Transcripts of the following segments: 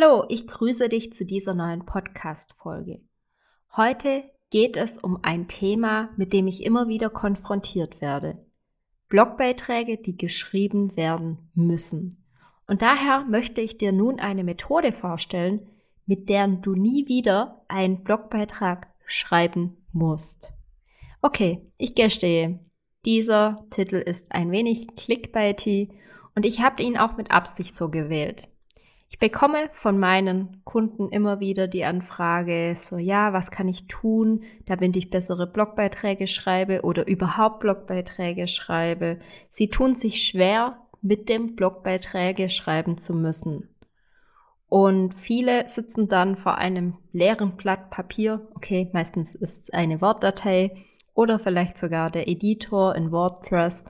Hallo, ich grüße dich zu dieser neuen Podcast-Folge. Heute geht es um ein Thema, mit dem ich immer wieder konfrontiert werde. Blogbeiträge, die geschrieben werden müssen. Und daher möchte ich dir nun eine Methode vorstellen, mit der du nie wieder einen Blogbeitrag schreiben musst. Okay, ich gestehe, dieser Titel ist ein wenig clickbaity und ich habe ihn auch mit Absicht so gewählt. Ich bekomme von meinen Kunden immer wieder die Anfrage, so ja, was kann ich tun, damit ich bessere Blogbeiträge schreibe oder überhaupt Blogbeiträge schreibe. Sie tun sich schwer, mit dem Blogbeiträge schreiben zu müssen. Und viele sitzen dann vor einem leeren Blatt Papier. Okay, meistens ist es eine Wortdatei oder vielleicht sogar der Editor in WordPress.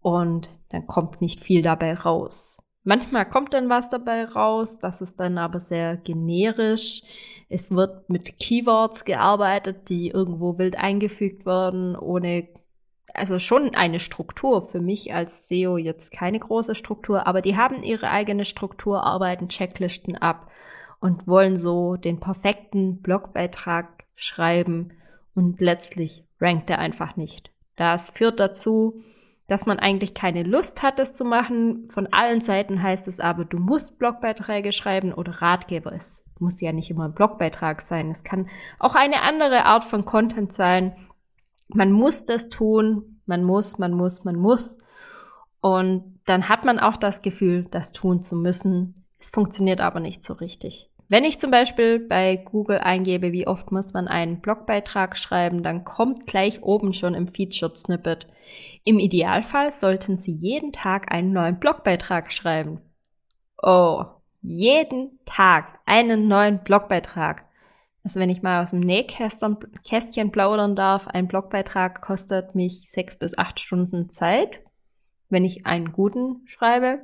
Und dann kommt nicht viel dabei raus. Manchmal kommt dann was dabei raus, das ist dann aber sehr generisch. Es wird mit Keywords gearbeitet, die irgendwo wild eingefügt werden, ohne, also schon eine Struktur. Für mich als SEO jetzt keine große Struktur, aber die haben ihre eigene Struktur, arbeiten Checklisten ab und wollen so den perfekten Blogbeitrag schreiben und letztlich rankt er einfach nicht. Das führt dazu, dass man eigentlich keine Lust hat, das zu machen. Von allen Seiten heißt es aber, du musst Blogbeiträge schreiben oder Ratgeber. Es muss ja nicht immer ein Blogbeitrag sein. Es kann auch eine andere Art von Content sein. Man muss das tun. Man muss, man muss, man muss. Und dann hat man auch das Gefühl, das tun zu müssen. Es funktioniert aber nicht so richtig. Wenn ich zum Beispiel bei Google eingebe, wie oft muss man einen Blogbeitrag schreiben, dann kommt gleich oben schon im Featured Snippet. Im Idealfall sollten Sie jeden Tag einen neuen Blogbeitrag schreiben. Oh, jeden Tag einen neuen Blogbeitrag. Also wenn ich mal aus dem Nähkästchen plaudern darf, ein Blogbeitrag kostet mich sechs bis acht Stunden Zeit, wenn ich einen guten schreibe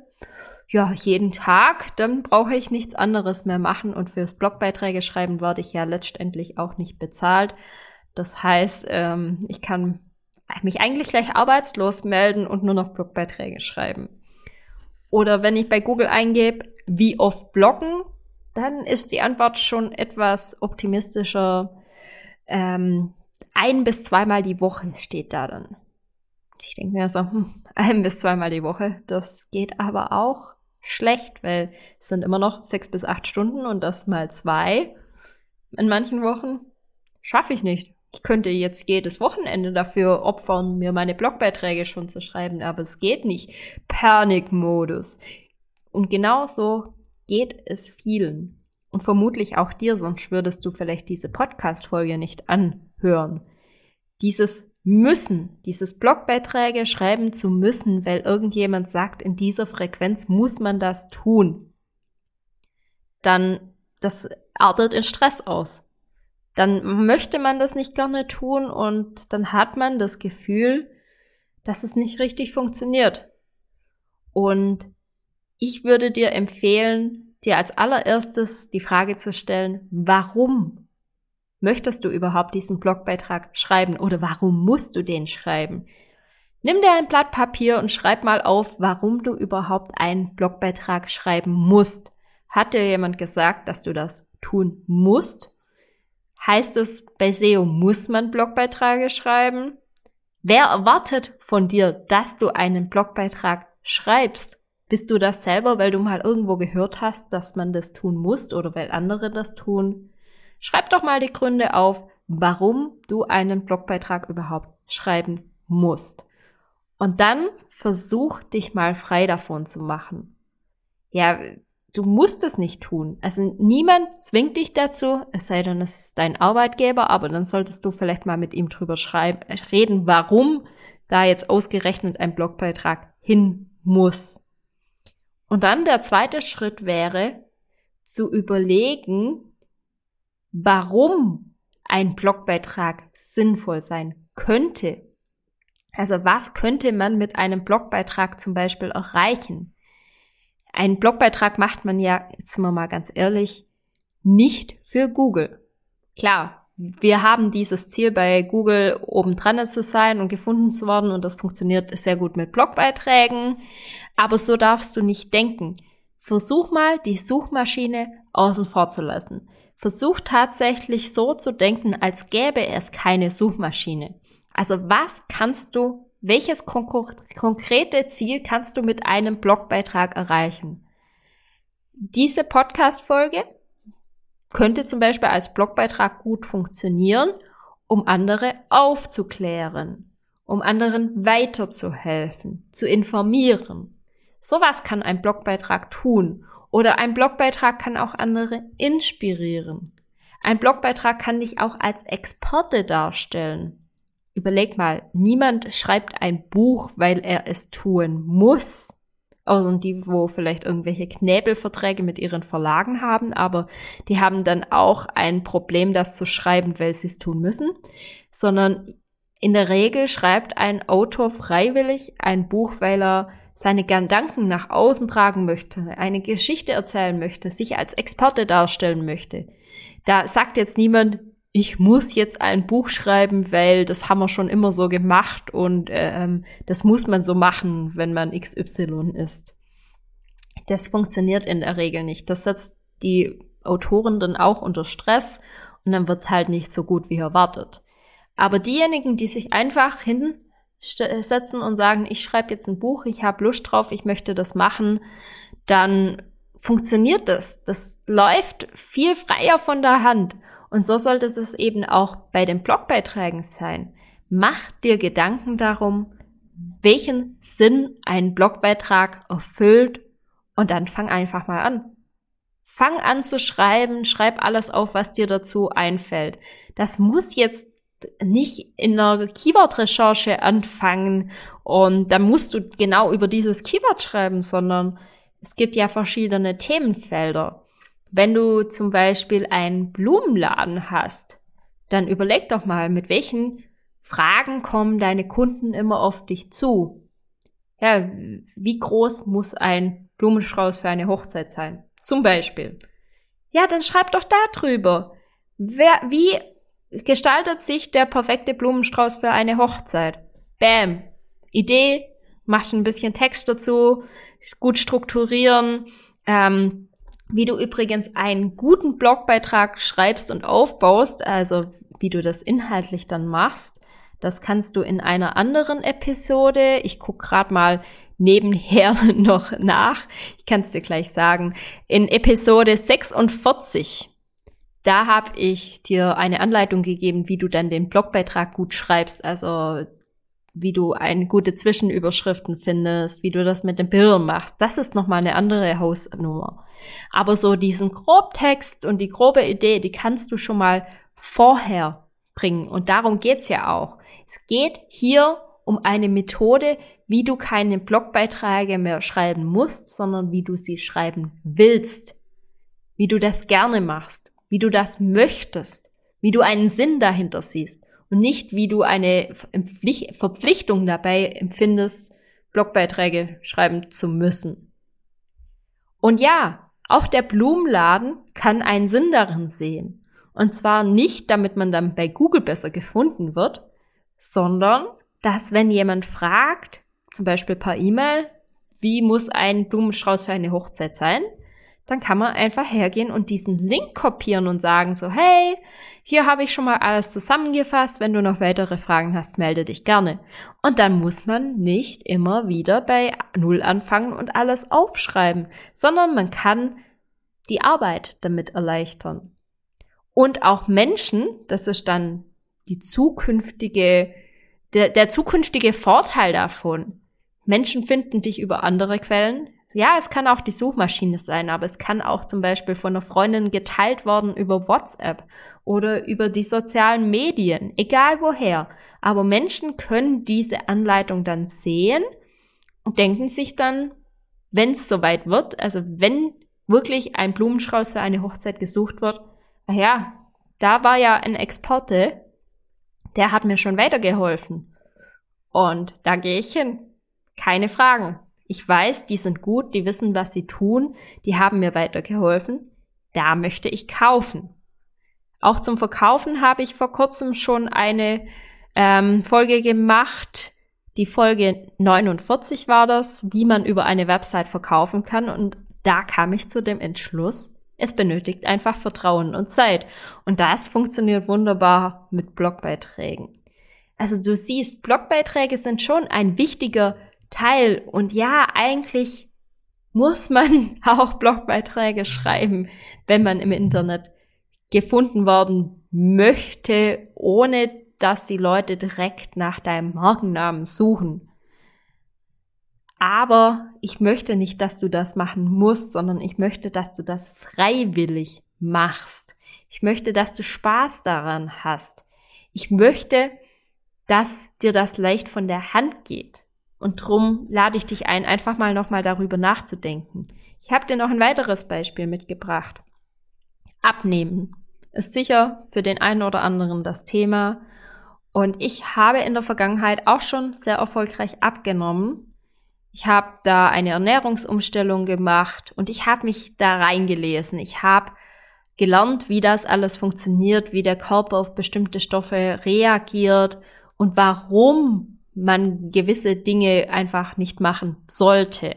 ja, jeden Tag, dann brauche ich nichts anderes mehr machen und fürs Blogbeiträge schreiben werde ich ja letztendlich auch nicht bezahlt. Das heißt, ähm, ich kann mich eigentlich gleich arbeitslos melden und nur noch Blogbeiträge schreiben. Oder wenn ich bei Google eingebe, wie oft bloggen, dann ist die Antwort schon etwas optimistischer. Ähm, ein bis zweimal die Woche steht da dann. Ich denke mir so, hm, ein bis zweimal die Woche, das geht aber auch schlecht, weil es sind immer noch sechs bis acht Stunden und das mal zwei in manchen Wochen schaffe ich nicht. Ich könnte jetzt jedes Wochenende dafür opfern, mir meine Blogbeiträge schon zu schreiben, aber es geht nicht. Panikmodus. Und genauso geht es vielen. Und vermutlich auch dir, sonst würdest du vielleicht diese Podcast-Folge nicht anhören. Dieses müssen, dieses Blogbeiträge schreiben zu müssen, weil irgendjemand sagt, in dieser Frequenz muss man das tun, dann das artet in Stress aus. Dann möchte man das nicht gerne tun und dann hat man das Gefühl, dass es nicht richtig funktioniert. Und ich würde dir empfehlen, dir als allererstes die Frage zu stellen, warum Möchtest du überhaupt diesen Blogbeitrag schreiben oder warum musst du den schreiben? Nimm dir ein Blatt Papier und schreib mal auf, warum du überhaupt einen Blogbeitrag schreiben musst. Hat dir jemand gesagt, dass du das tun musst? Heißt es, bei SEO muss man Blogbeiträge schreiben? Wer erwartet von dir, dass du einen Blogbeitrag schreibst? Bist du das selber, weil du mal irgendwo gehört hast, dass man das tun muss oder weil andere das tun? Schreib doch mal die Gründe auf, warum du einen Blogbeitrag überhaupt schreiben musst. Und dann versuch dich mal frei davon zu machen. Ja, du musst es nicht tun. Also niemand zwingt dich dazu, es sei denn, es ist dein Arbeitgeber, aber dann solltest du vielleicht mal mit ihm drüber schreiben, reden, warum da jetzt ausgerechnet ein Blogbeitrag hin muss. Und dann der zweite Schritt wäre, zu überlegen, warum ein Blogbeitrag sinnvoll sein könnte. Also was könnte man mit einem Blogbeitrag zum Beispiel erreichen? Ein Blogbeitrag macht man ja, jetzt sind wir mal ganz ehrlich, nicht für Google. Klar, wir haben dieses Ziel bei Google oben dran zu sein und gefunden zu werden und das funktioniert sehr gut mit Blogbeiträgen. Aber so darfst du nicht denken. Versuch mal, die Suchmaschine außen vor zu lassen. Versuch tatsächlich so zu denken, als gäbe es keine Suchmaschine. Also was kannst du, welches konkrete Ziel kannst du mit einem Blogbeitrag erreichen? Diese Podcast-Folge könnte zum Beispiel als Blogbeitrag gut funktionieren, um andere aufzuklären, um anderen weiterzuhelfen, zu informieren. Sowas kann ein Blogbeitrag tun. Oder ein Blogbeitrag kann auch andere inspirieren. Ein Blogbeitrag kann dich auch als Exporte darstellen. Überleg mal, niemand schreibt ein Buch, weil er es tun muss. Außer die, wo vielleicht irgendwelche Knäbelverträge mit ihren Verlagen haben, aber die haben dann auch ein Problem, das zu schreiben, weil sie es tun müssen. Sondern in der Regel schreibt ein Autor freiwillig ein Buch, weil er seine Gedanken nach außen tragen möchte, eine Geschichte erzählen möchte, sich als Experte darstellen möchte. Da sagt jetzt niemand, ich muss jetzt ein Buch schreiben, weil das haben wir schon immer so gemacht und ähm, das muss man so machen, wenn man XY ist. Das funktioniert in der Regel nicht. Das setzt die Autoren dann auch unter Stress und dann wird es halt nicht so gut wie erwartet. Aber diejenigen, die sich einfach hinsetzen und sagen, ich schreibe jetzt ein Buch, ich habe Lust drauf, ich möchte das machen, dann funktioniert das. Das läuft viel freier von der Hand. Und so sollte es eben auch bei den Blogbeiträgen sein. Mach dir Gedanken darum, welchen Sinn ein Blogbeitrag erfüllt und dann fang einfach mal an. Fang an zu schreiben, schreib alles auf, was dir dazu einfällt. Das muss jetzt nicht in einer Keyword-Recherche anfangen und dann musst du genau über dieses Keyword schreiben, sondern es gibt ja verschiedene Themenfelder. Wenn du zum Beispiel einen Blumenladen hast, dann überleg doch mal, mit welchen Fragen kommen deine Kunden immer auf dich zu? Ja, wie groß muss ein Blumenstrauß für eine Hochzeit sein? Zum Beispiel. Ja, dann schreib doch da drüber. Wer, wie gestaltet sich der perfekte Blumenstrauß für eine Hochzeit? Bam. Idee, machst ein bisschen Text dazu, gut strukturieren, ähm, wie du übrigens einen guten Blogbeitrag schreibst und aufbaust, also wie du das inhaltlich dann machst, das kannst du in einer anderen Episode, ich guck gerade mal nebenher noch nach, ich kann es dir gleich sagen, in Episode 46, da habe ich dir eine Anleitung gegeben, wie du dann den Blogbeitrag gut schreibst, also wie du eine gute Zwischenüberschriften findest, wie du das mit den Bildern machst. Das ist nochmal eine andere Hausnummer. Aber so diesen Grobtext und die grobe Idee, die kannst du schon mal vorher bringen. Und darum geht's ja auch. Es geht hier um eine Methode, wie du keine Blogbeiträge mehr schreiben musst, sondern wie du sie schreiben willst. Wie du das gerne machst. Wie du das möchtest. Wie du einen Sinn dahinter siehst und nicht, wie du eine Verpflichtung dabei empfindest, Blogbeiträge schreiben zu müssen. Und ja, auch der Blumenladen kann einen Sinn darin sehen. Und zwar nicht, damit man dann bei Google besser gefunden wird, sondern, dass wenn jemand fragt, zum Beispiel per E-Mail, wie muss ein Blumenstrauß für eine Hochzeit sein, dann kann man einfach hergehen und diesen Link kopieren und sagen so, hey, hier habe ich schon mal alles zusammengefasst. Wenn du noch weitere Fragen hast, melde dich gerne. Und dann muss man nicht immer wieder bei Null anfangen und alles aufschreiben, sondern man kann die Arbeit damit erleichtern. Und auch Menschen, das ist dann die zukünftige, der, der zukünftige Vorteil davon. Menschen finden dich über andere Quellen, ja, es kann auch die Suchmaschine sein, aber es kann auch zum Beispiel von einer Freundin geteilt worden über WhatsApp oder über die sozialen Medien, egal woher. Aber Menschen können diese Anleitung dann sehen und denken sich dann, wenn es soweit wird, also wenn wirklich ein Blumenstrauß für eine Hochzeit gesucht wird, naja, da war ja ein Exporte, der hat mir schon weitergeholfen. Und da gehe ich hin. Keine Fragen. Ich weiß, die sind gut, die wissen, was sie tun, die haben mir weitergeholfen. Da möchte ich kaufen. Auch zum Verkaufen habe ich vor kurzem schon eine ähm, Folge gemacht. Die Folge 49 war das, wie man über eine Website verkaufen kann. Und da kam ich zu dem Entschluss, es benötigt einfach Vertrauen und Zeit. Und das funktioniert wunderbar mit Blogbeiträgen. Also du siehst, Blogbeiträge sind schon ein wichtiger Teil. Und ja, eigentlich muss man auch Blogbeiträge schreiben, wenn man im Internet gefunden worden möchte, ohne dass die Leute direkt nach deinem Markennamen suchen. Aber ich möchte nicht, dass du das machen musst, sondern ich möchte, dass du das freiwillig machst. Ich möchte, dass du Spaß daran hast. Ich möchte, dass dir das leicht von der Hand geht. Und drum lade ich dich ein, einfach mal nochmal darüber nachzudenken. Ich habe dir noch ein weiteres Beispiel mitgebracht. Abnehmen ist sicher für den einen oder anderen das Thema. Und ich habe in der Vergangenheit auch schon sehr erfolgreich abgenommen ich habe da eine Ernährungsumstellung gemacht und ich habe mich da reingelesen. Ich habe gelernt, wie das alles funktioniert, wie der Körper auf bestimmte Stoffe reagiert und warum man gewisse Dinge einfach nicht machen sollte.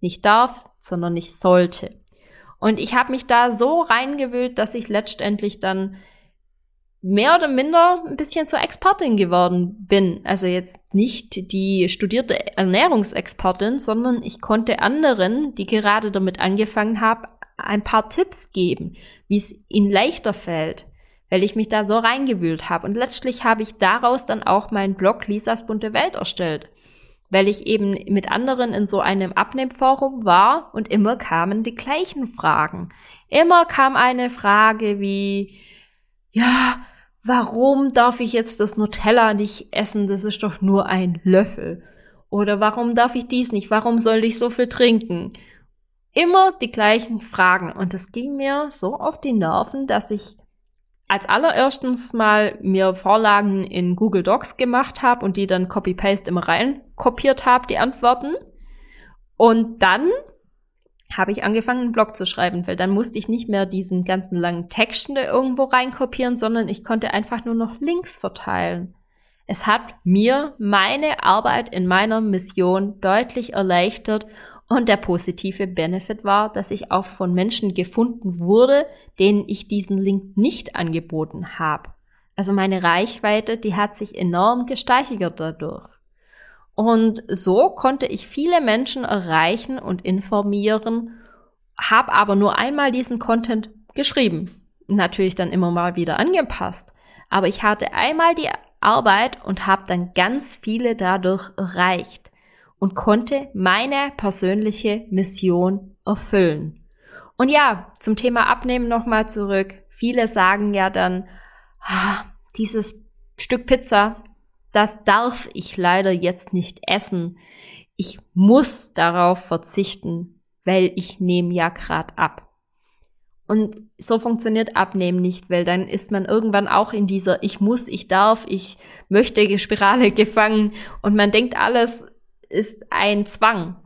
Nicht darf, sondern nicht sollte. Und ich habe mich da so reingewühlt, dass ich letztendlich dann mehr oder minder ein bisschen zur Expertin geworden bin. Also jetzt nicht die studierte Ernährungsexpertin, sondern ich konnte anderen, die gerade damit angefangen haben, ein paar Tipps geben, wie es ihnen leichter fällt, weil ich mich da so reingewühlt habe. Und letztlich habe ich daraus dann auch meinen Blog Lisas bunte Welt erstellt, weil ich eben mit anderen in so einem Abnehmforum war und immer kamen die gleichen Fragen. Immer kam eine Frage wie, ja, warum darf ich jetzt das Nutella nicht essen? Das ist doch nur ein Löffel. Oder warum darf ich dies nicht? Warum soll ich so viel trinken? Immer die gleichen Fragen. Und das ging mir so auf die Nerven, dass ich als allererstens mal mir Vorlagen in Google Docs gemacht habe und die dann Copy-Paste immer rein kopiert habe, die Antworten. Und dann habe ich angefangen, einen Blog zu schreiben, weil dann musste ich nicht mehr diesen ganzen langen Texten da irgendwo reinkopieren, sondern ich konnte einfach nur noch Links verteilen. Es hat mir meine Arbeit in meiner Mission deutlich erleichtert und der positive Benefit war, dass ich auch von Menschen gefunden wurde, denen ich diesen Link nicht angeboten habe. Also meine Reichweite, die hat sich enorm gesteigert dadurch. Und so konnte ich viele Menschen erreichen und informieren, habe aber nur einmal diesen Content geschrieben. Natürlich dann immer mal wieder angepasst. Aber ich hatte einmal die Arbeit und habe dann ganz viele dadurch erreicht und konnte meine persönliche Mission erfüllen. Und ja, zum Thema Abnehmen nochmal zurück. Viele sagen ja dann, ah, dieses Stück Pizza, das darf ich leider jetzt nicht essen. Ich muss darauf verzichten, weil ich nehme ja grad ab. Und so funktioniert Abnehmen nicht, weil dann ist man irgendwann auch in dieser Ich muss, ich darf, ich möchte Spirale gefangen und man denkt, alles ist ein Zwang.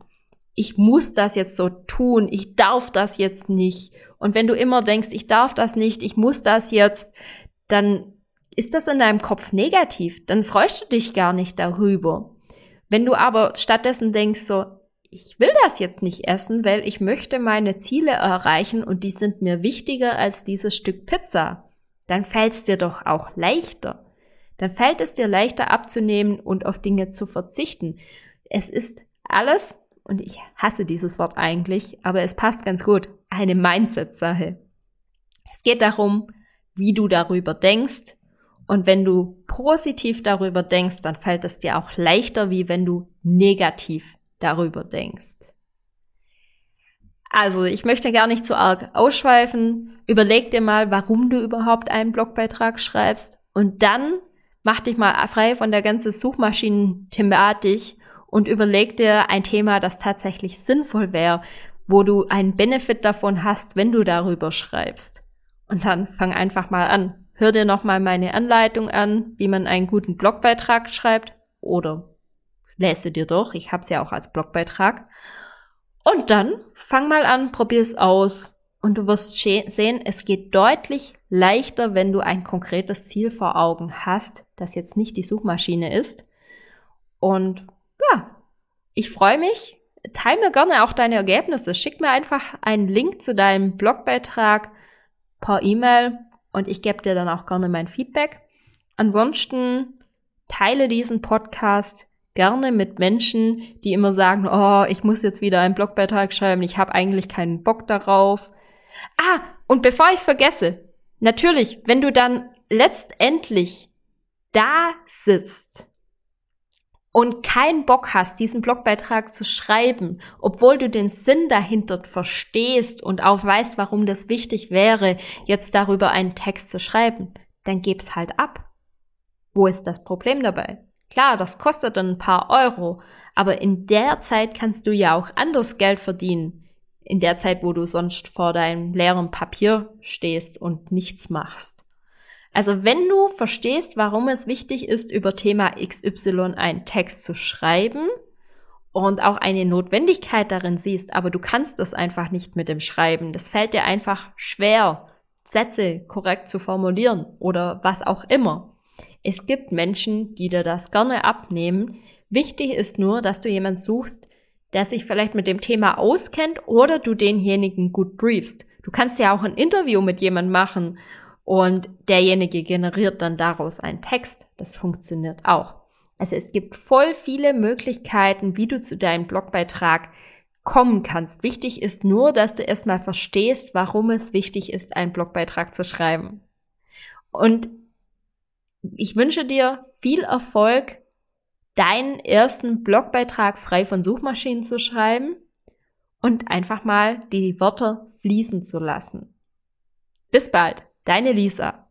Ich muss das jetzt so tun, ich darf das jetzt nicht. Und wenn du immer denkst, ich darf das nicht, ich muss das jetzt, dann ist das in deinem Kopf negativ, dann freust du dich gar nicht darüber. Wenn du aber stattdessen denkst so, ich will das jetzt nicht essen, weil ich möchte meine Ziele erreichen und die sind mir wichtiger als dieses Stück Pizza, dann fällt es dir doch auch leichter. Dann fällt es dir leichter abzunehmen und auf Dinge zu verzichten. Es ist alles, und ich hasse dieses Wort eigentlich, aber es passt ganz gut, eine Mindset-Sache. Es geht darum, wie du darüber denkst, und wenn du positiv darüber denkst, dann fällt es dir auch leichter, wie wenn du negativ darüber denkst. Also, ich möchte gar nicht zu arg ausschweifen. Überleg dir mal, warum du überhaupt einen Blogbeitrag schreibst und dann mach dich mal frei von der ganzen Suchmaschinen-Thematik und überleg dir ein Thema, das tatsächlich sinnvoll wäre, wo du einen Benefit davon hast, wenn du darüber schreibst. Und dann fang einfach mal an. Hör dir nochmal meine Anleitung an, wie man einen guten Blogbeitrag schreibt oder lese dir durch. Ich habe es ja auch als Blogbeitrag. Und dann fang mal an, probier es aus. Und du wirst sehen, es geht deutlich leichter, wenn du ein konkretes Ziel vor Augen hast, das jetzt nicht die Suchmaschine ist. Und ja, ich freue mich. Teil mir gerne auch deine Ergebnisse. Schick mir einfach einen Link zu deinem Blogbeitrag per E-Mail und ich gebe dir dann auch gerne mein Feedback. Ansonsten teile diesen Podcast gerne mit Menschen, die immer sagen, oh, ich muss jetzt wieder einen Blogbeitrag schreiben, ich habe eigentlich keinen Bock darauf. Ah, und bevor ich es vergesse, natürlich, wenn du dann letztendlich da sitzt und keinen Bock hast, diesen Blogbeitrag zu schreiben, obwohl du den Sinn dahinter verstehst und auch weißt, warum das wichtig wäre, jetzt darüber einen Text zu schreiben, dann geb's halt ab. Wo ist das Problem dabei? Klar, das kostet dann ein paar Euro, aber in der Zeit kannst du ja auch anders Geld verdienen in der Zeit, wo du sonst vor deinem leeren Papier stehst und nichts machst. Also wenn du verstehst, warum es wichtig ist, über Thema XY einen Text zu schreiben und auch eine Notwendigkeit darin siehst, aber du kannst das einfach nicht mit dem Schreiben, das fällt dir einfach schwer, Sätze korrekt zu formulieren oder was auch immer. Es gibt Menschen, die dir das gerne abnehmen. Wichtig ist nur, dass du jemand suchst, der sich vielleicht mit dem Thema auskennt oder du denjenigen gut briefst. Du kannst ja auch ein Interview mit jemandem machen und derjenige generiert dann daraus einen Text. Das funktioniert auch. Also es gibt voll viele Möglichkeiten, wie du zu deinem Blogbeitrag kommen kannst. Wichtig ist nur, dass du erstmal verstehst, warum es wichtig ist, einen Blogbeitrag zu schreiben. Und ich wünsche dir viel Erfolg deinen ersten Blogbeitrag frei von Suchmaschinen zu schreiben und einfach mal die Wörter fließen zu lassen. Bis bald, deine Lisa.